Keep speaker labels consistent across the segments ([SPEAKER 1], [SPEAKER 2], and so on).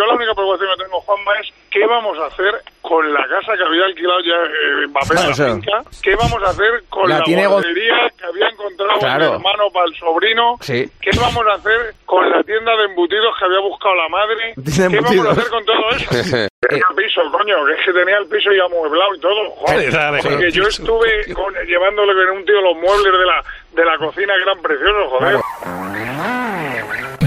[SPEAKER 1] Yo la única preocupación que tengo, Juanma, es qué vamos a hacer con la casa que había alquilado ya eh, Mbappé en la
[SPEAKER 2] o sea,
[SPEAKER 1] finca, qué vamos a hacer con
[SPEAKER 2] la
[SPEAKER 1] la, que había encontrado
[SPEAKER 2] Claro.
[SPEAKER 1] mi hermano para el sobrino,
[SPEAKER 2] Sí.
[SPEAKER 1] qué vamos a hacer con la tienda de embutidos que había buscado la madre, qué vamos a hacer con todo eso. Tenía piso, coño, que es que tenía el piso ya amueblado y todo, joder, porque yo estuve con- llevándole con un tío los muebles de la, de la cocina que eran preciosos, joder.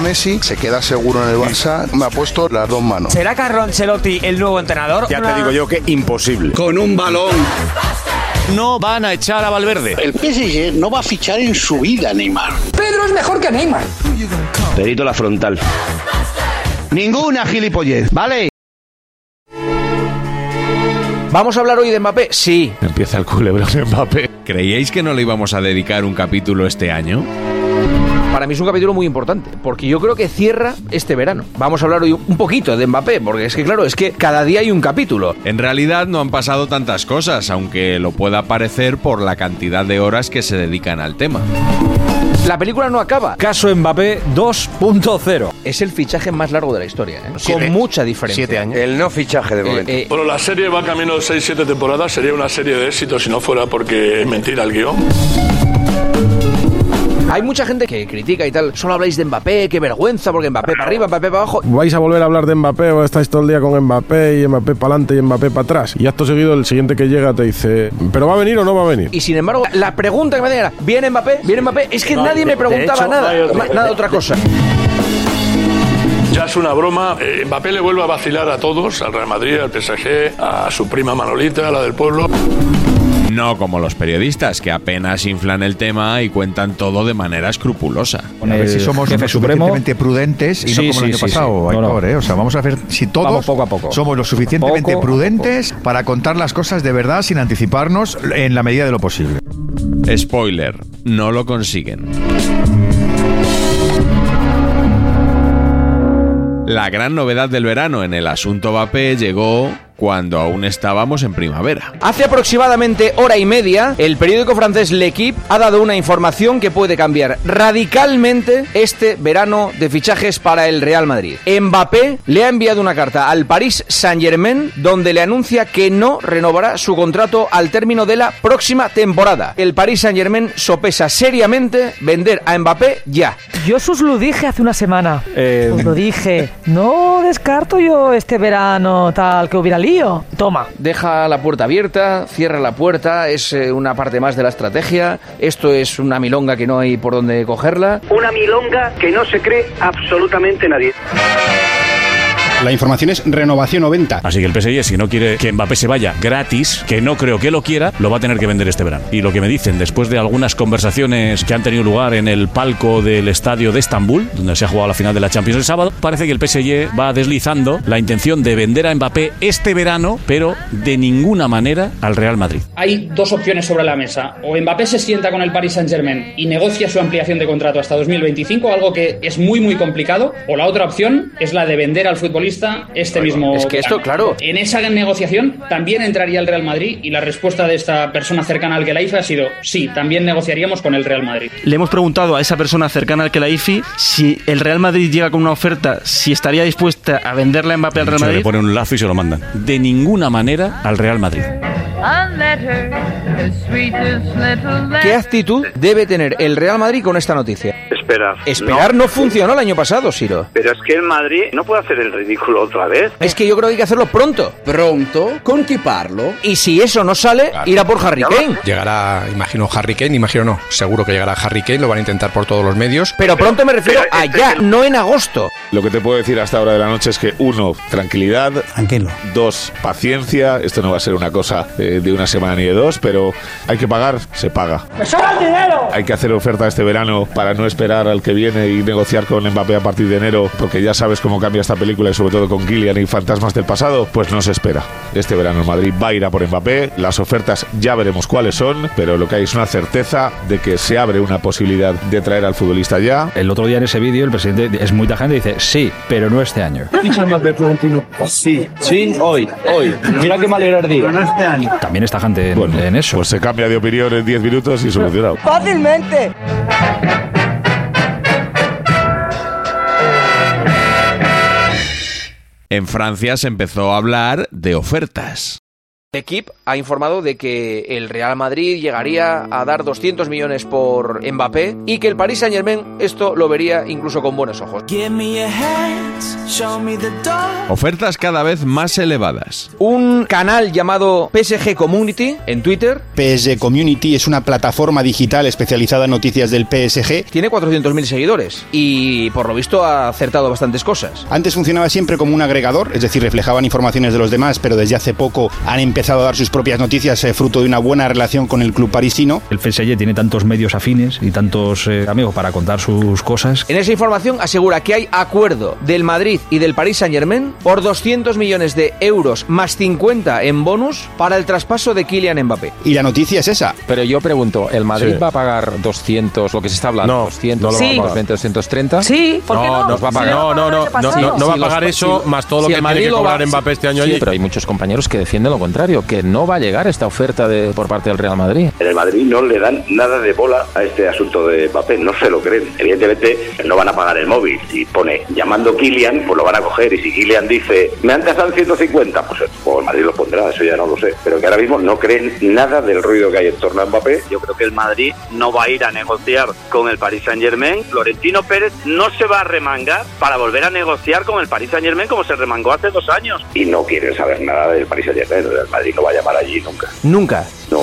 [SPEAKER 3] Messi se queda seguro en el Barça. Me ha puesto las dos manos.
[SPEAKER 4] ¿Será Carlo Ancelotti el nuevo entrenador?
[SPEAKER 5] Ya te digo yo que imposible.
[SPEAKER 2] Con un balón.
[SPEAKER 6] No van a echar a Valverde.
[SPEAKER 7] El PSG no va a fichar en su vida, Neymar.
[SPEAKER 4] Pedro es mejor que Neymar.
[SPEAKER 5] Perito la frontal.
[SPEAKER 3] Ninguna gilipollez, ¿vale?
[SPEAKER 2] ¿Vamos a hablar hoy de Mbappé? Sí.
[SPEAKER 8] Empieza el culebrón de Mbappé. ¿Creíais que no le íbamos a dedicar un capítulo este año?
[SPEAKER 2] Para mí es un capítulo muy importante, porque yo creo que cierra este verano. Vamos a hablar hoy un poquito de Mbappé, porque es que claro, es que cada día hay un capítulo.
[SPEAKER 8] En realidad no han pasado tantas cosas, aunque lo pueda parecer por la cantidad de horas que se dedican al tema.
[SPEAKER 2] La película no acaba.
[SPEAKER 4] Caso Mbappé 2.0.
[SPEAKER 2] Es el fichaje más largo de la historia, ¿eh?
[SPEAKER 5] Siete.
[SPEAKER 2] con mucha diferencia.
[SPEAKER 5] Siete años.
[SPEAKER 9] El no fichaje de
[SPEAKER 2] Eh,
[SPEAKER 9] momento.
[SPEAKER 2] eh,
[SPEAKER 1] Bueno, la serie va camino de 6-7 temporadas, sería una serie de éxitos si no fuera porque es mentira el guion.
[SPEAKER 2] Hay mucha gente que critica y tal. Solo habláis de Mbappé, qué vergüenza, porque Mbappé para arriba, Mbappé para abajo.
[SPEAKER 10] ¿Vais a volver a hablar de Mbappé o estáis todo el día con Mbappé y Mbappé para adelante y Mbappé para atrás? Y acto seguido el siguiente que llega te dice, ¿pero va a venir o no va a venir?
[SPEAKER 2] Y sin embargo, la pregunta que me hacían era, ¿viene Mbappé? ¿Viene Mbappé? Es que nadie me preguntaba nada, nada otra cosa.
[SPEAKER 1] Ya es una broma. Eh, Mbappé le vuelve a vacilar a todos, al Real Madrid, al PSG, a su prima Manolita, a la del pueblo.
[SPEAKER 8] No como los periodistas, que apenas inflan el tema y cuentan todo de manera escrupulosa.
[SPEAKER 11] a ver si somos
[SPEAKER 4] jefe
[SPEAKER 11] lo suficientemente prudentes y
[SPEAKER 4] Sí,
[SPEAKER 11] no como el
[SPEAKER 4] sí,
[SPEAKER 11] año
[SPEAKER 4] sí,
[SPEAKER 11] pasado,
[SPEAKER 4] sí. No, no.
[SPEAKER 11] Aitor, ¿eh? O sea, vamos a ver si todos
[SPEAKER 4] Vamos poco a poco.
[SPEAKER 11] somos lo suficientemente
[SPEAKER 4] Poco
[SPEAKER 11] prudentes para contar las cosas de verdad sin anticiparnos en la medida de lo posible.
[SPEAKER 8] Spoiler, no lo consiguen. La gran novedad del verano en el asunto Mbappé llegó cuando aún estábamos en primavera.
[SPEAKER 2] Hace aproximadamente hora y media, el periódico francés L'Equipe ha dado una información que puede cambiar radicalmente este verano de fichajes para el Real Madrid. Mbappé le ha enviado una carta al Paris Saint-Germain donde le anuncia que no renovará su contrato al término de la próxima temporada. El Paris Saint-Germain sopesa seriamente vender a Mbappé ya.
[SPEAKER 4] Yo os lo dije hace una semana.
[SPEAKER 2] Eh,
[SPEAKER 4] Os lo dije. No descarto yo este verano tal que hubiera lío. Toma.
[SPEAKER 2] Deja la puerta abierta, cierra la puerta, es eh, una parte más de la estrategia. Esto es una milonga que no hay por dónde cogerla.
[SPEAKER 7] Una milonga que no se cree absolutamente nadie.
[SPEAKER 3] La información es renovación o venta.
[SPEAKER 6] Así que el PSG, si no quiere que Mbappé se vaya gratis, que no creo que lo quiera, lo va a tener que vender este verano. Y lo que me dicen, después de algunas conversaciones que han tenido lugar en el palco del estadio de Estambul, donde se ha jugado la final de la Champions el sábado, parece que el PSG va deslizando la intención de vender a Mbappé este verano, pero de ninguna manera al Real Madrid.
[SPEAKER 12] Hay dos opciones sobre la mesa. O Mbappé se sienta con el Paris Saint-Germain y negocia su ampliación de contrato hasta 2025, algo que es muy muy complicado, o la otra opción es la de vender al futbolista futbolista este mismo.
[SPEAKER 2] Es que esto, claro.
[SPEAKER 12] En esa negociación también entraría el Real Madrid y la respuesta de esta persona cercana al Kelaifi ha sido sí, también negociaríamos con el Real Madrid.
[SPEAKER 13] Le hemos preguntado a esa persona cercana al Kelaifi si el Real Madrid llega con una oferta, si estaría dispuesta a venderle a Mbappé al Real
[SPEAKER 6] Se le
[SPEAKER 13] Madrid.
[SPEAKER 6] ponen un lazo y se lo mandan. De ninguna manera al Real Madrid.
[SPEAKER 2] ¿Qué actitud debe tener el Real Madrid con esta noticia?
[SPEAKER 14] Esperar.
[SPEAKER 2] Esperar no, funcionó el año pasado, Siro.
[SPEAKER 14] Pero es que el Madrid no puede hacer el ridículo otra vez.
[SPEAKER 2] Es que yo creo que hay que hacerlo pronto.
[SPEAKER 15] Pronto, con chi parlo.
[SPEAKER 2] Y si eso no sale, irá por Harry Kane.
[SPEAKER 10] Llegará, imagino, Harry Kane, imagino no, seguro que llegará Harry Kane, lo van a intentar por todos los medios.
[SPEAKER 2] Pero pronto me refiero a ya, no en agosto.
[SPEAKER 16] Lo que te puedo decir hasta ahora de la noche es que uno, tranquilidad.
[SPEAKER 17] Tranquilo.
[SPEAKER 16] Dos, paciencia. Esto no va a ser una cosa eh, de una semana ni de dos, pero hay que pagar, se paga.
[SPEAKER 17] ¡Me sobra el dinero!
[SPEAKER 16] Hay que hacer oferta este verano para no esperar al que viene y negociar con Mbappé a partir de enero, porque ya sabes cómo cambia esta película y sobre todo con Kylian y fantasmas del pasado. Pues no se espera. Este verano el Madrid va a ir a por Mbappé. Las ofertas ya veremos cuáles son, pero lo que hay es una certeza de que se abre una posibilidad de traer al futbolista ya.
[SPEAKER 18] El otro día en ese vídeo el presidente es muy tajante y dice sí, pero no este año.
[SPEAKER 19] Sí, sí, hoy, hoy. Mira qué mal era el día.
[SPEAKER 18] También es tajante en, en eso.
[SPEAKER 16] Pues se cambia de opinión en 10 minutos y solucionado.
[SPEAKER 8] En Francia se empezó a hablar de ofertas.
[SPEAKER 2] L'Equipe ha informado de que el Real Madrid llegaría a dar 200 millones por Mbappé y que el Paris Saint Germain esto lo vería incluso con buenos ojos.
[SPEAKER 8] Ofertas cada vez más elevadas.
[SPEAKER 2] Un canal llamado PSG Community en Twitter
[SPEAKER 20] PSG Community es una plataforma digital especializada en noticias del PSG.
[SPEAKER 2] tiene 400.000 seguidores y por lo visto ha acertado bastantes cosas.
[SPEAKER 20] Antes funcionaba siempre como un agregador, es decir, reflejaban informaciones de los demás, pero desde hace poco han empezado a dar sus propias noticias eh, fruto de una buena relación con el club parisino.
[SPEAKER 18] El PSG tiene tantos medios afines y tantos eh, amigos para contar sus cosas.
[SPEAKER 2] En esa información asegura que hay acuerdo del Madrid y del Paris Saint Germain por 200 millones de euros más 50 en bonus para el traspaso de Kylian Mbappé.
[SPEAKER 20] Y la noticia es esa.
[SPEAKER 21] Pero yo pregunto, ¿el Madrid
[SPEAKER 20] Sí.
[SPEAKER 21] va a pagar 200, lo que se está hablando?
[SPEAKER 19] No,
[SPEAKER 21] 200,
[SPEAKER 19] no lo va a
[SPEAKER 21] sí.
[SPEAKER 19] pagar.
[SPEAKER 21] 230?
[SPEAKER 22] Sí, ¿por qué no?
[SPEAKER 19] nos va a pagar. No, no, no, no, no, no va a pagar eso, más todo lo que tiene que cobrar
[SPEAKER 21] va-
[SPEAKER 19] Mbappé este año
[SPEAKER 21] Sí,
[SPEAKER 19] allí.
[SPEAKER 21] pero hay muchos compañeros que defienden lo contrario, que no va a llegar esta oferta de, por parte del Real Madrid.
[SPEAKER 14] En el Madrid no le dan nada de bola a este asunto de Mbappé, no se lo creen. Evidentemente no van a pagar el móvil. Si pone llamando Kylian, pues lo van a coger. Y si Kylian dice, me han tasado en 150, pues, pues el Madrid lo pondrá, eso ya no lo sé. Pero que ahora mismo no creen nada del ruido que hay en torno a Mbappé.
[SPEAKER 23] Yo creo que el Madrid no va a ir a negociar con el Paris Saint Germain. Florentino Pérez no se va a remangar para volver a negociar con el Paris Saint Germain como se remangó hace dos años.
[SPEAKER 14] Y no quieren saber nada del Paris Saint-Germain. El Madrid no va a llamar allí nunca.
[SPEAKER 2] Nunca.
[SPEAKER 14] No.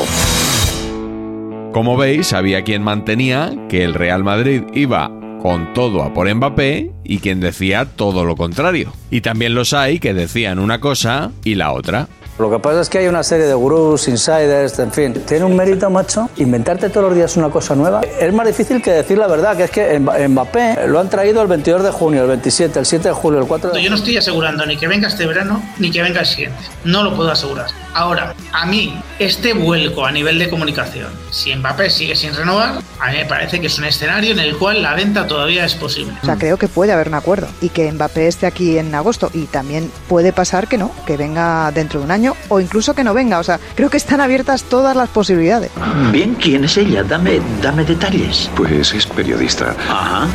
[SPEAKER 8] Como veis, había quien mantenía que el Real Madrid iba con todo a por Mbappé y quien decía todo lo contrario. Y también los hay que decían una cosa y la otra.
[SPEAKER 24] Lo que pasa es que hay una serie de gurús, insiders, en fin. Tiene un mérito, macho, inventarte todos los días una cosa nueva. Es más difícil que decir la verdad, que es que Mba- Mbappé lo han traído el 22 de junio, el 27, el 7 de julio, el 4 de...
[SPEAKER 25] Yo no estoy asegurando ni que venga este verano ni que venga el siguiente. No lo puedo asegurar. Ahora, a mí, este vuelco a nivel de comunicación, si Mbappé sigue sin renovar, a mí me parece que es un escenario en el cual la venta todavía es posible.
[SPEAKER 26] O sea, creo que puede haber un acuerdo y que Mbappé esté aquí en agosto y también puede pasar que no, que venga dentro de un año o incluso que no venga. O sea, creo que están abiertas todas las posibilidades.
[SPEAKER 27] Bien, ¿quién es ella? Dame, dame detalles.
[SPEAKER 28] Pues es periodista.
[SPEAKER 27] Ajá.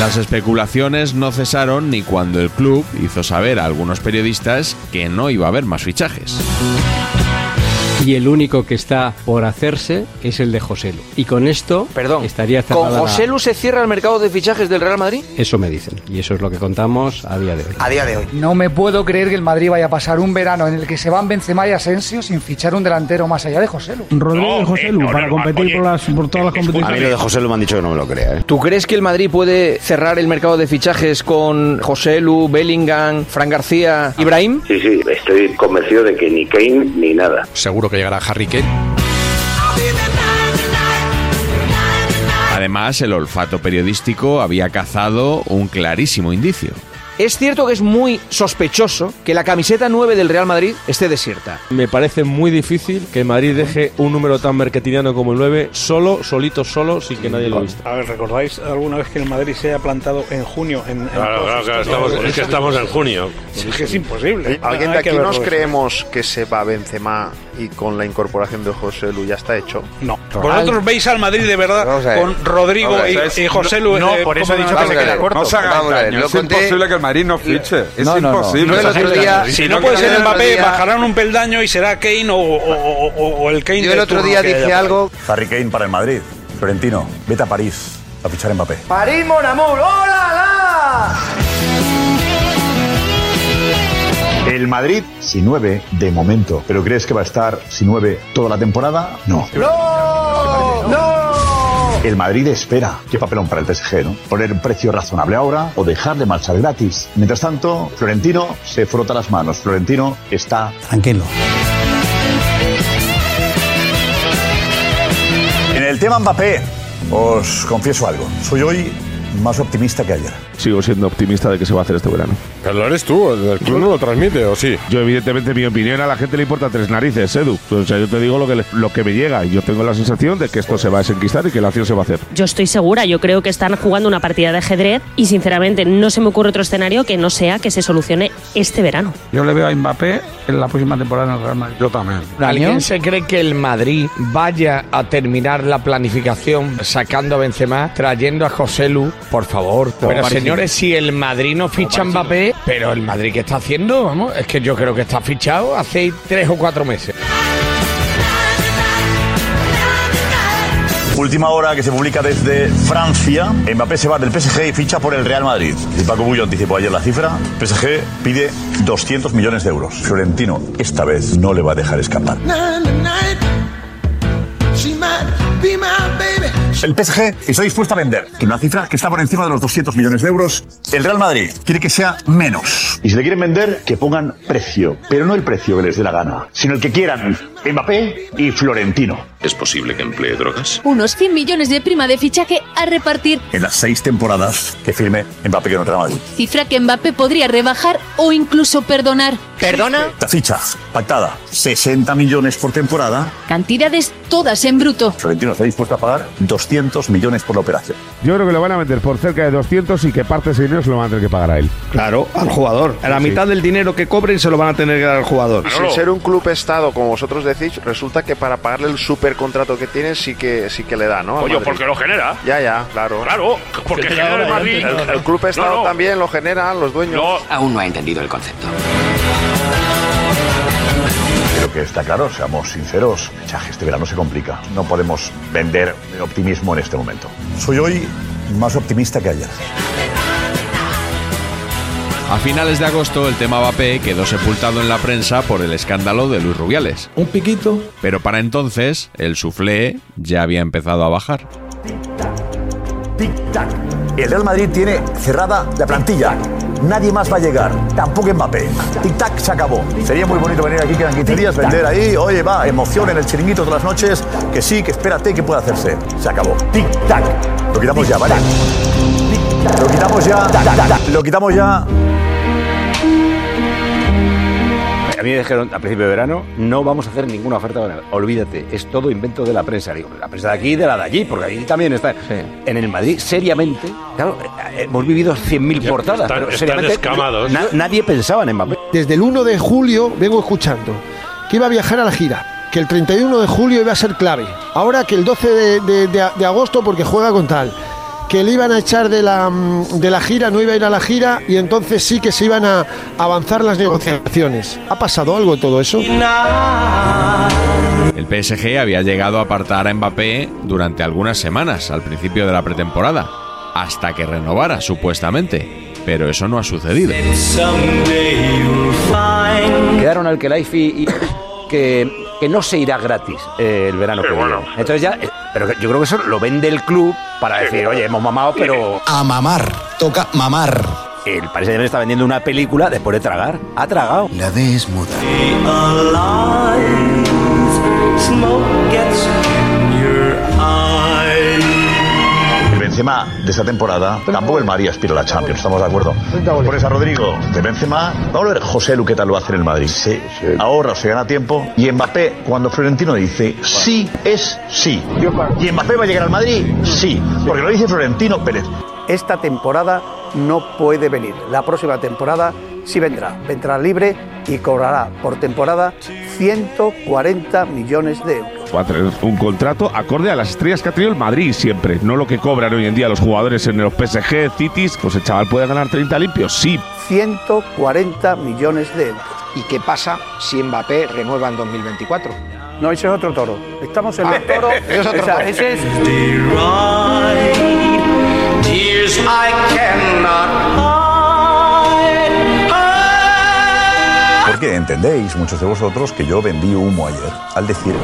[SPEAKER 8] Las especulaciones no cesaron ni cuando el club hizo saber a algunos periodistas que no iba a haber más fichajes.
[SPEAKER 29] Y el único que está por hacerse es el de José Lu. Y con esto
[SPEAKER 2] Perdón,
[SPEAKER 29] estaría
[SPEAKER 2] ¿Con
[SPEAKER 29] cerrada la-
[SPEAKER 2] José Lu se cierra el mercado de fichajes del Real Madrid?
[SPEAKER 29] Eso me dicen. Y eso es lo que contamos a día de hoy.
[SPEAKER 2] A día de hoy.
[SPEAKER 30] No me puedo creer que el Madrid vaya a pasar un verano en el que se van Benzema y Asensio sin fichar un delantero más allá de José Lu.
[SPEAKER 17] Rodrigo y José Lu, para competir por, las, por todas las competiciones.
[SPEAKER 31] A mí lo de José lo me han dicho que no me lo crea. ¿eh?
[SPEAKER 2] ¿Tú crees que el Madrid puede cerrar el mercado de fichajes con José Lu, Bellingham, Fran García, Ibrahim?
[SPEAKER 14] Sí, sí, estoy convencido de que ni Kane ni nada.
[SPEAKER 10] Seguro que llegará Harry Kane.
[SPEAKER 8] Además, el olfato periodístico había cazado un clarísimo indicio.
[SPEAKER 2] Es cierto que es muy sospechoso que la camiseta 9 del Real Madrid esté desierta.
[SPEAKER 32] Me parece muy difícil que Madrid deje un número tan mercatiniano como el 9 solo, solito, solo, sin que nadie lo vista.
[SPEAKER 17] A ver, ¿recordáis alguna vez que el Madrid se haya plantado en junio? En, en
[SPEAKER 33] Claro, claro,
[SPEAKER 17] estos-
[SPEAKER 33] claro, estamos- es que estamos en junio.
[SPEAKER 17] Es que es imposible.
[SPEAKER 34] ¿Alguien de aquí nos
[SPEAKER 17] eso.
[SPEAKER 34] creemos que se va Benzema y con la incorporación de José Lu ya está hecho?
[SPEAKER 17] No. ¿Vosotros veis al Madrid de verdad con Rodrigo y, José Lu?
[SPEAKER 34] No,
[SPEAKER 17] eh,
[SPEAKER 34] por eso he dicho que se queda corto.
[SPEAKER 24] No se haga Es imposible que el Madrid no fiche. Es
[SPEAKER 17] No, no, no.
[SPEAKER 24] imposible.
[SPEAKER 17] No, el otro día- si no puede ser
[SPEAKER 24] el
[SPEAKER 17] Mbappé, bajarán un peldaño y será Kane o, o- o- o el Kane
[SPEAKER 27] Yo el otro día dije algo. Harry Kane para el Madrid. Florentino, vete a París a fichar Mbappé.
[SPEAKER 35] París, mon amour, ¡hola,
[SPEAKER 27] El Madrid sin nueve de momento. ¿Pero crees que va a estar sin nueve toda la temporada? No.
[SPEAKER 35] ¡No! ¡No!
[SPEAKER 27] El Madrid espera. Qué papelón para el PSG, ¿no? Poner un precio razonable ahora o dejar de marchar gratis. Mientras tanto, Florentino se frota las manos. Florentino está tranquilo. En el tema Mbappé, os confieso algo. Soy hoy más optimista que ayer.
[SPEAKER 16] Sigo siendo optimista de que se va a hacer este verano.
[SPEAKER 33] Pero lo eres tú, el club no lo transmite, ¿o sí?
[SPEAKER 16] Yo, evidentemente, mi opinión a la gente le importa tres narices, Edu. O sea, yo te digo lo que, le- lo que me llega y yo tengo la sensación de que esto se va a desenquistar y que la acción se va a hacer.
[SPEAKER 30] Yo estoy segura, yo creo que están jugando una partida de ajedrez y sinceramente no se me ocurre otro escenario que no sea que se solucione este verano.
[SPEAKER 17] Yo le veo a Mbappé en la próxima temporada en el Real Madrid.
[SPEAKER 24] Yo también.
[SPEAKER 15] ¿Alguien se cree que el Madrid vaya a terminar la planificación sacando a Benzema, trayendo a José Lu? Por favor. Pero. Señores, si el Madrid no ficha Mbappé, pero el Madrid que está haciendo, vamos, es que yo creo que está fichado hace tres o cuatro meses.
[SPEAKER 27] Última hora que se publica desde Francia. Mbappé se va del PSG y ficha por el Real Madrid. Y Paco Bullo anticipó ayer la cifra. PSG pide 200 millones de euros. Florentino esta vez no le va a dejar escapar. El PSG está dispuesto a vender, que una cifra que está por encima de los 200 millones de euros. El Real Madrid quiere que sea menos. Y si le quieren vender, que pongan precio. Pero no el precio que les dé la gana, sino el que quieran. Mbappé y Florentino.
[SPEAKER 36] ¿Es posible que emplee drogas?
[SPEAKER 37] Unos 100 millones de prima de fichaje a repartir,
[SPEAKER 27] En las seis temporadas que firme Mbappé que no Real Madrid.
[SPEAKER 37] cifra que Mbappé podría rebajar o incluso perdonar. ¿Perdona?
[SPEAKER 27] La ficha pactada, 60 millones por temporada.
[SPEAKER 37] Cantidades todas en bruto.
[SPEAKER 27] Florentino está dispuesto a pagar 200 millones por la operación.
[SPEAKER 16] Yo creo que lo van a vender por cerca de 200 y que parte de ese dinero se lo van a tener que pagar a él.
[SPEAKER 19] Claro, al jugador. A la
[SPEAKER 16] Sí.
[SPEAKER 19] mitad del dinero que cobren se lo van a tener que dar al jugador.
[SPEAKER 34] Sin ser un club estado, como vosotros decís, resulta que para pagarle el supercontrato que tiene sí que sí que le da, ¿no?
[SPEAKER 33] Oye, porque lo genera.
[SPEAKER 34] Ya, ya, claro.
[SPEAKER 33] Claro, porque
[SPEAKER 34] El,
[SPEAKER 33] genera el Madrid.
[SPEAKER 34] el club estado
[SPEAKER 33] No, no.
[SPEAKER 34] también lo generan los dueños.
[SPEAKER 36] Aún no ha entendido el concepto.
[SPEAKER 27] Creo que está claro, seamos sinceros. Fichaje este verano se complica. No podemos vender optimismo en este momento. Soy hoy más optimista que ayer.
[SPEAKER 8] A finales de agosto el tema Mbappé quedó sepultado en la prensa por el escándalo de Luis Rubiales.
[SPEAKER 19] Un piquito.
[SPEAKER 8] Pero para entonces el suflé ya había empezado a bajar.
[SPEAKER 27] Tic-tac. El Real Madrid tiene cerrada la plantilla. Nadie más va a llegar. Tampoco Mbappé. Tic-tac se acabó. Sería muy bonito venir aquí, quedan 15 días, vender ahí. Oye, va, emoción en el chiringuito todas las noches. Que sí, que espérate, que puede hacerse. Se acabó. Tic-tac. Lo quitamos ya, ¿vale? Lo quitamos ya. Lo quitamos ya.
[SPEAKER 31] A mí me dijeron a principio de verano, no vamos a hacer ninguna oferta. Olvídate, es todo invento de la prensa. Digo, la prensa de aquí y de la de allí, porque ahí también está. En el Madrid, seriamente, claro, eh, hemos vivido 100.000 portadas,
[SPEAKER 33] están-
[SPEAKER 31] pero
[SPEAKER 33] están
[SPEAKER 31] seriamente na- nadie pensaba en Mbappé.
[SPEAKER 38] Desde el 1 de julio vengo escuchando que iba a viajar a la gira, que el 31 de julio iba a ser clave. Ahora que el 12 de, de- de- de agosto porque juega con tal. Que le iban a echar de la, mm, de la gira, no iba a ir a la gira y entonces sí que se iban a avanzar las negociaciones. ¿Ha pasado algo de todo eso?
[SPEAKER 8] El PSG había llegado a apartar a Mbappé durante algunas semanas al principio de la pretemporada, hasta que renovara supuestamente. Pero eso no ha sucedido.
[SPEAKER 31] Quedaron al Kelaifi y que, que no se irá gratis eh, el verano que viene. Entonces ya, eh, pero yo creo que eso lo vende el club para decir, oye, hemos mamado, pero...
[SPEAKER 27] A mamar. Toca mamar.
[SPEAKER 31] El Paris Saint-Germain está vendiendo una película después de tragar. Ha tragado.
[SPEAKER 27] La D es muda. Benzema de esta temporada, tampoco el Madrid aspira a la Champions, estamos de acuerdo. Pones a Rodrigo de Benzema, vamos a ver José Lu qué tal lo hace en el Madrid. Se ahorra o se gana tiempo. Y Mbappé, cuando Florentino dice sí, es sí. ¿Y Mbappé va a llegar al Madrid? Sí, porque lo dice Florentino Pérez.
[SPEAKER 24] Esta temporada no puede venir. La próxima temporada sí vendrá. Vendrá libre y cobrará por temporada 140 millones de euros.
[SPEAKER 16] Va a tener un contrato acorde a las estrellas que ha tenido el Madrid siempre, no lo que cobran hoy en día los jugadores en los PSG, Cities. Pues el chaval puede ganar 30 limpios, sí.
[SPEAKER 24] 140 millones de euros.
[SPEAKER 39] ¿Y qué pasa si Mbappé renueva en 2024?
[SPEAKER 24] No, ese es otro toro. Estamos en
[SPEAKER 39] Ah,
[SPEAKER 24] el toro.
[SPEAKER 39] es otro toro.
[SPEAKER 24] ese es
[SPEAKER 27] Porque entendéis, muchos de vosotros, que yo vendí humo ayer al decir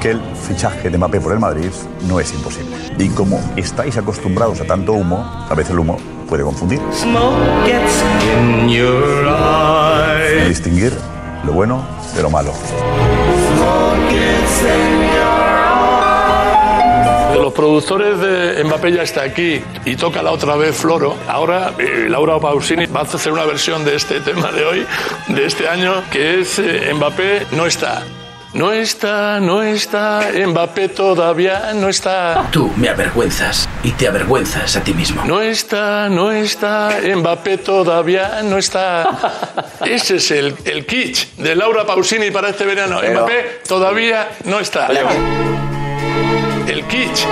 [SPEAKER 27] que el fichaje de Mbappé por el Madrid no es imposible. Y como estáis acostumbrados a tanto humo, a veces el humo puede confundir. Distinguir lo bueno de lo malo.
[SPEAKER 40] De los productores de Mbappé ya está aquí y toca la otra vez Floro. Ahora eh, Laura Pausini va a hacer una versión de este tema de hoy, de este año, que es eh, Mbappé no está. No está, no está, Mbappé todavía no está.
[SPEAKER 41] Tú me avergüenzas y te avergüenzas a ti mismo.
[SPEAKER 40] No está, no está, Mbappé todavía no está. Ese es el, el kitsch de Laura Pausini para este verano.
[SPEAKER 8] Pero-
[SPEAKER 40] Mbappé todavía no está. El kitsch.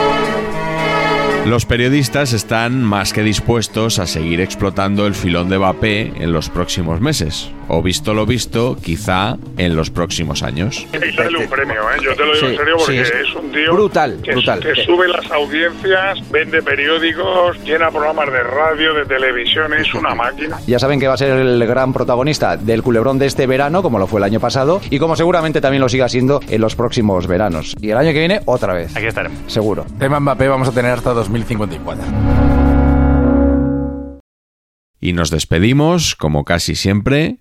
[SPEAKER 8] Los periodistas están más que dispuestos a seguir explotando el filón de Mbappé en los próximos meses, o visto lo visto, quizá en los próximos años.
[SPEAKER 42] Darle un premio, ¿eh? Yo te lo digo
[SPEAKER 2] Sí,
[SPEAKER 42] en serio porque
[SPEAKER 2] sí, es
[SPEAKER 42] es, un tío
[SPEAKER 2] brutal,
[SPEAKER 42] que,
[SPEAKER 2] brutal.
[SPEAKER 42] que sube las audiencias, vende periódicos, llena programas de radio, de televisión, es una máquina.
[SPEAKER 2] Ya saben que va a ser el gran protagonista del culebrón de este verano, como lo fue el año pasado, y como seguramente también lo siga siendo en los próximos veranos. Y el año que viene, otra vez.
[SPEAKER 43] Aquí estaremos.
[SPEAKER 2] Seguro.
[SPEAKER 43] Tema Mbappé vamos a tener hasta 2054.
[SPEAKER 8] Y nos despedimos, como casi siempre,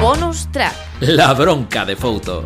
[SPEAKER 43] Bonus track.
[SPEAKER 44] La bronca de Fouto.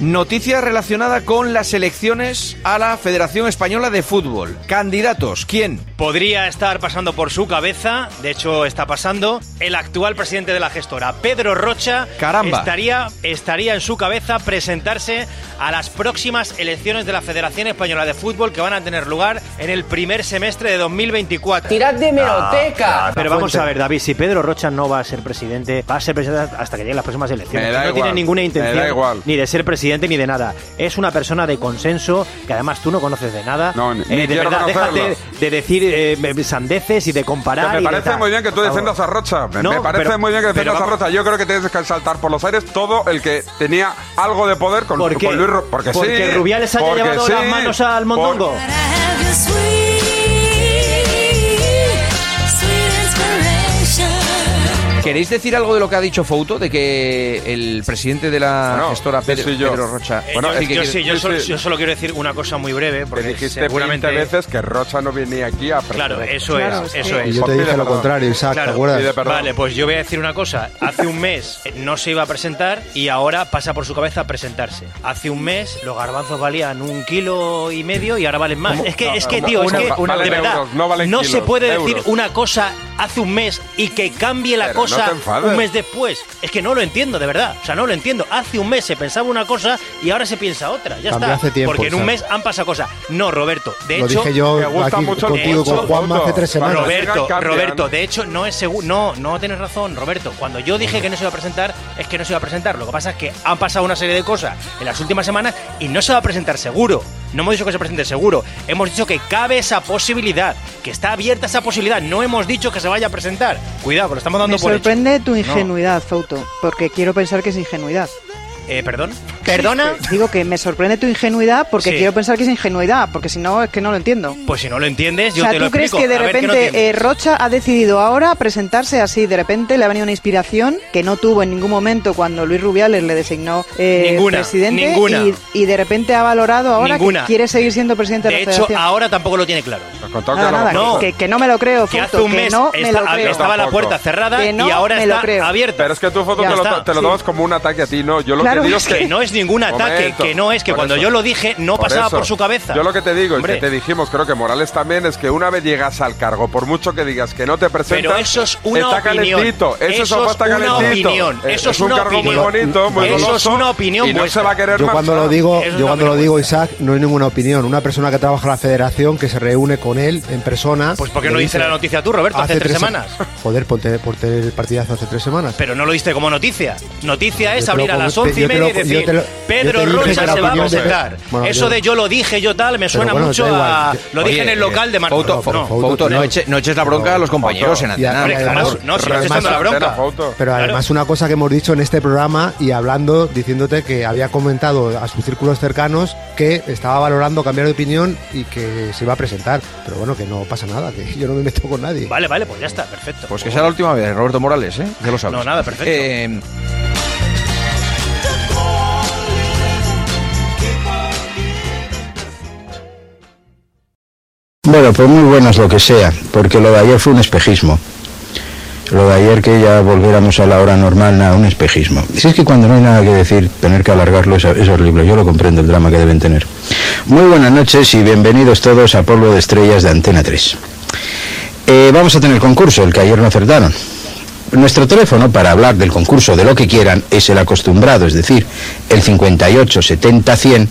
[SPEAKER 2] Noticia relacionada con las elecciones a la Federación Española de Fútbol. Candidatos, ¿quién?
[SPEAKER 25] Podría estar pasando por su cabeza, de hecho está pasando, el actual presidente de la gestora, Pedro Rocha,
[SPEAKER 2] Caramba.
[SPEAKER 25] Estaría, estaría en su cabeza presentarse a las próximas elecciones de la Federación Española de Fútbol que van a tener lugar en el primer semestre de 2024.
[SPEAKER 35] Tirad de hemeroteca.
[SPEAKER 25] Pero vamos a ver, David, si Pedro Rocha no va a ser presidente, va a ser presidente hasta que lleguen las próximas elecciones.
[SPEAKER 33] Me da
[SPEAKER 25] no
[SPEAKER 33] igual,
[SPEAKER 25] tiene ninguna
[SPEAKER 33] me
[SPEAKER 25] intención
[SPEAKER 33] da igual.
[SPEAKER 25] ni de ser presidente ni de nada. Es una persona de consenso que además tú no conoces de nada.
[SPEAKER 33] No, ni-
[SPEAKER 25] Eh,
[SPEAKER 33] ni
[SPEAKER 25] de verdad, déjate de decir eh, sandeces y de comparar.
[SPEAKER 33] me
[SPEAKER 25] y
[SPEAKER 33] parece muy bien que tú defiendas a Rocha. Me,
[SPEAKER 25] No,
[SPEAKER 33] me parece
[SPEAKER 25] pero-
[SPEAKER 33] muy bien que
[SPEAKER 25] pero
[SPEAKER 33] defiendas a Rocha. Yo creo que tienes que saltar por los aires todo el que tenía algo de poder con,
[SPEAKER 25] ¿Por qué?
[SPEAKER 33] con Luis Ro- Porque,
[SPEAKER 25] Porque
[SPEAKER 33] sí.
[SPEAKER 25] Rubiales haya llevado
[SPEAKER 33] sí,
[SPEAKER 25] las manos al mondongo.
[SPEAKER 2] ¿Queréis decir algo de lo que ha dicho Fouto? De que el presidente de la
[SPEAKER 33] Bueno,
[SPEAKER 2] gestora Pedro,
[SPEAKER 33] yo.
[SPEAKER 2] Pedro Rocha.
[SPEAKER 25] Eh,
[SPEAKER 33] Bueno,
[SPEAKER 25] yo,
[SPEAKER 33] es que
[SPEAKER 25] yo
[SPEAKER 33] quiere-
[SPEAKER 25] sí, yo,
[SPEAKER 33] sí,
[SPEAKER 25] solo,
[SPEAKER 33] sí.
[SPEAKER 25] yo solo quiero decir una cosa muy breve,
[SPEAKER 33] Que
[SPEAKER 25] porque
[SPEAKER 33] dijiste
[SPEAKER 25] seguramente
[SPEAKER 33] 20 veces que Rocha no venía aquí a
[SPEAKER 25] Claro, eso
[SPEAKER 33] Claro,
[SPEAKER 25] es,
[SPEAKER 33] es
[SPEAKER 25] eso es.
[SPEAKER 33] Y yo te dije pide lo perdón. contrario, Isaac, ¿te acuerdas?
[SPEAKER 25] Vale, pues yo voy a decir una cosa. Hace un mes eh, no se iba a presentar y ahora pasa por su cabeza presentarse. Hace un mes los garbanzos valían un kilo y medio y ahora valen más.
[SPEAKER 33] ¿Cómo?
[SPEAKER 25] Es que,
[SPEAKER 33] No,
[SPEAKER 25] es que
[SPEAKER 33] no,
[SPEAKER 25] tío, es
[SPEAKER 33] una-
[SPEAKER 25] que
[SPEAKER 33] valen
[SPEAKER 25] de verdad
[SPEAKER 33] euros, no valen
[SPEAKER 25] se
[SPEAKER 33] kilos,
[SPEAKER 25] puede decir
[SPEAKER 33] euros.
[SPEAKER 25] una cosa hace un mes y que cambie la
[SPEAKER 33] Pero
[SPEAKER 25] cosa un mes después. Es que no lo entiendo, de verdad. O sea, no lo entiendo. Hace un mes se pensaba una cosa y ahora se piensa otra. Ya
[SPEAKER 45] Cambió
[SPEAKER 25] está.
[SPEAKER 45] hace tiempo,
[SPEAKER 25] Porque en un mes han pasado cosas. No, Roberto. De
[SPEAKER 45] Lo
[SPEAKER 25] hecho,
[SPEAKER 45] dije yo
[SPEAKER 33] me gusta
[SPEAKER 45] aquí
[SPEAKER 33] mucho
[SPEAKER 45] contigo
[SPEAKER 33] punto,
[SPEAKER 45] con Juanma
[SPEAKER 33] punto.
[SPEAKER 45] hace tres semanas.
[SPEAKER 25] Roberto. Roberto, de hecho, no es seguro. No, no tienes razón, Roberto. Cuando yo dije que no se iba a presentar, es que no se iba a presentar. Lo que pasa es que han pasado una serie de cosas en las últimas semanas y no se va a presentar seguro. No hemos dicho que se presente seguro. Hemos dicho que cabe esa posibilidad, que está abierta esa posibilidad. No hemos dicho que se vaya a presentar. Cuidado, que lo estamos dando
[SPEAKER 26] Me
[SPEAKER 25] por hecho.
[SPEAKER 26] sorprende tu
[SPEAKER 25] No.
[SPEAKER 26] ingenuidad, Fouto, porque quiero pensar que es ingenuidad.
[SPEAKER 25] Eh, ¿Perdón? ¿Perdona?
[SPEAKER 26] Digo que me sorprende tu ingenuidad porque
[SPEAKER 25] Sí.
[SPEAKER 26] quiero pensar que es ingenuidad, porque si no, es que no lo entiendo.
[SPEAKER 25] Pues si no lo entiendes, yo
[SPEAKER 26] o sea,
[SPEAKER 25] te
[SPEAKER 26] ¿tú
[SPEAKER 25] lo
[SPEAKER 26] crees
[SPEAKER 25] explico.
[SPEAKER 26] que de
[SPEAKER 25] A ver, ¿qué no
[SPEAKER 26] repente eh, Rocha ha decidido ahora presentarse así? De repente le ha venido una inspiración que no tuvo en ningún momento cuando Luis Rubiales le designó eh,
[SPEAKER 25] Ninguna,
[SPEAKER 26] presidente
[SPEAKER 25] ninguna.
[SPEAKER 26] Y, y de repente ha valorado ahora
[SPEAKER 25] Ninguna.
[SPEAKER 26] que quiere seguir siendo presidente de,
[SPEAKER 25] De
[SPEAKER 26] la
[SPEAKER 25] hecho,
[SPEAKER 26] federación.
[SPEAKER 25] ahora tampoco lo tiene claro.
[SPEAKER 26] Nada, nada,
[SPEAKER 25] No.
[SPEAKER 26] que, que no me lo creo,
[SPEAKER 25] Que
[SPEAKER 26] Fouto,
[SPEAKER 25] hace un
[SPEAKER 26] que
[SPEAKER 25] mes
[SPEAKER 26] no me
[SPEAKER 25] esta-
[SPEAKER 26] lo creo.
[SPEAKER 25] estaba la puerta cerrada
[SPEAKER 26] Que no
[SPEAKER 25] y ahora está abierta.
[SPEAKER 33] Pero es que tú, Foto,
[SPEAKER 25] Ya
[SPEAKER 33] te lo, te tomas como un ataque a ti, ¿no? Yo lo
[SPEAKER 26] Claro,
[SPEAKER 33] que digo
[SPEAKER 25] es
[SPEAKER 33] es que...
[SPEAKER 25] que no es ningún ataque,
[SPEAKER 33] Momento,
[SPEAKER 25] que no es que cuando
[SPEAKER 33] eso.
[SPEAKER 25] yo lo dije no
[SPEAKER 33] Por
[SPEAKER 25] pasaba
[SPEAKER 33] eso.
[SPEAKER 25] por su cabeza.
[SPEAKER 33] Yo lo que te digo,
[SPEAKER 25] Hombre.
[SPEAKER 33] y que te dijimos, creo que Morales también, es que una vez llegas al cargo, por mucho que digas que no te presentas,
[SPEAKER 25] Pero eso es una
[SPEAKER 33] está
[SPEAKER 25] opinión.
[SPEAKER 33] calentito. Eso,
[SPEAKER 25] Eso es
[SPEAKER 33] está
[SPEAKER 25] una
[SPEAKER 33] calentito.
[SPEAKER 25] opinión.
[SPEAKER 33] Eh,
[SPEAKER 25] Eso es
[SPEAKER 33] un
[SPEAKER 25] una
[SPEAKER 33] cargo
[SPEAKER 25] opinión.
[SPEAKER 33] muy bonito, muy
[SPEAKER 25] Eso es una opinión
[SPEAKER 33] Y no
[SPEAKER 25] vuestra.
[SPEAKER 33] se va a querer
[SPEAKER 45] Yo
[SPEAKER 33] marchar.
[SPEAKER 45] cuando lo digo, yo
[SPEAKER 25] una
[SPEAKER 45] cuando lo
[SPEAKER 25] opinión
[SPEAKER 45] digo, Isaac, no hay ninguna opinión. Una persona que trabaja en la federación, que se reúne con él en persona.
[SPEAKER 25] Pues ¿por qué
[SPEAKER 45] le
[SPEAKER 25] no dice la noticia tú, Roberto, hace, tres
[SPEAKER 45] se-
[SPEAKER 25] semanas?
[SPEAKER 45] Joder, ponte, ponte el partidazo hace tres semanas.
[SPEAKER 25] Pero no lo diste como noticia. Noticia es abrir a las
[SPEAKER 45] como-
[SPEAKER 25] once y
[SPEAKER 45] yo te
[SPEAKER 25] media y decir
[SPEAKER 45] lo-
[SPEAKER 25] Pedro Rocha se va a
[SPEAKER 45] de-
[SPEAKER 25] presentar.
[SPEAKER 45] Bueno,
[SPEAKER 25] Eso
[SPEAKER 45] yo-
[SPEAKER 25] de yo lo dije, yo tal, me suena
[SPEAKER 45] bueno,
[SPEAKER 25] mucho a... Lo dije
[SPEAKER 2] Oye,
[SPEAKER 25] en el local de Marco.
[SPEAKER 2] Fouto,
[SPEAKER 25] no.
[SPEAKER 2] No, eche- no eches la bronca a los compañeros en antena.
[SPEAKER 25] No, si echando la bronca.
[SPEAKER 45] Pero además una cosa que hemos dicho en este programa y hablando, diciéndote que había comentado a sus círculos cercanos que estaba valorando cambiar de opinión y que se iba a presentar. Pero bueno, que no pasa nada, que yo no me meto con nadie.
[SPEAKER 25] Vale, vale, pues ya está, perfecto.
[SPEAKER 2] Pues que sea la última vez, Roberto Morales, ¿eh? Ya lo sabes.
[SPEAKER 25] No, nada, perfecto.
[SPEAKER 2] Eh,
[SPEAKER 46] Bueno, pues muy buenas lo que sea, porque lo de ayer fue un espejismo. Lo de ayer que ya volviéramos a la hora normal, nada, un espejismo. Si es que cuando no hay nada que decir, tener que alargarlo es, es horrible. Yo lo comprendo, el drama que deben tener. Muy buenas noches y bienvenidos todos a Polvo de Estrellas de Antena 3. Eh, vamos a tener concurso, el que ayer no acertaron. Nuestro teléfono para hablar del concurso de lo que quieran es el acostumbrado, es decir, el 58 70 100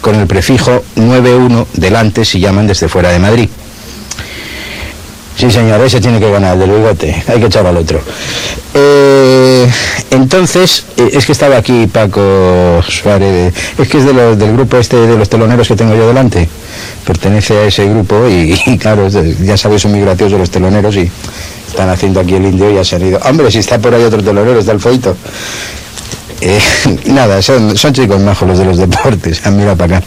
[SPEAKER 46] con el prefijo 91 delante si llaman desde fuera de Madrid. Sí, señor, ese tiene que ganar, el del bigote. Hay que echar al otro. Eh, entonces, eh, es que estaba aquí Paco Suárez, es que es de los- del grupo este de los teloneros que tengo yo delante. Pertenece a ese grupo y, claro, ya sabéis, son muy graciosos los teloneros y están haciendo aquí el indio y ya se. Hombre, si está por ahí otro telonero, está el foito. Eh, nada, son, son chicos majos los de los deportes. Ah, mira para acá.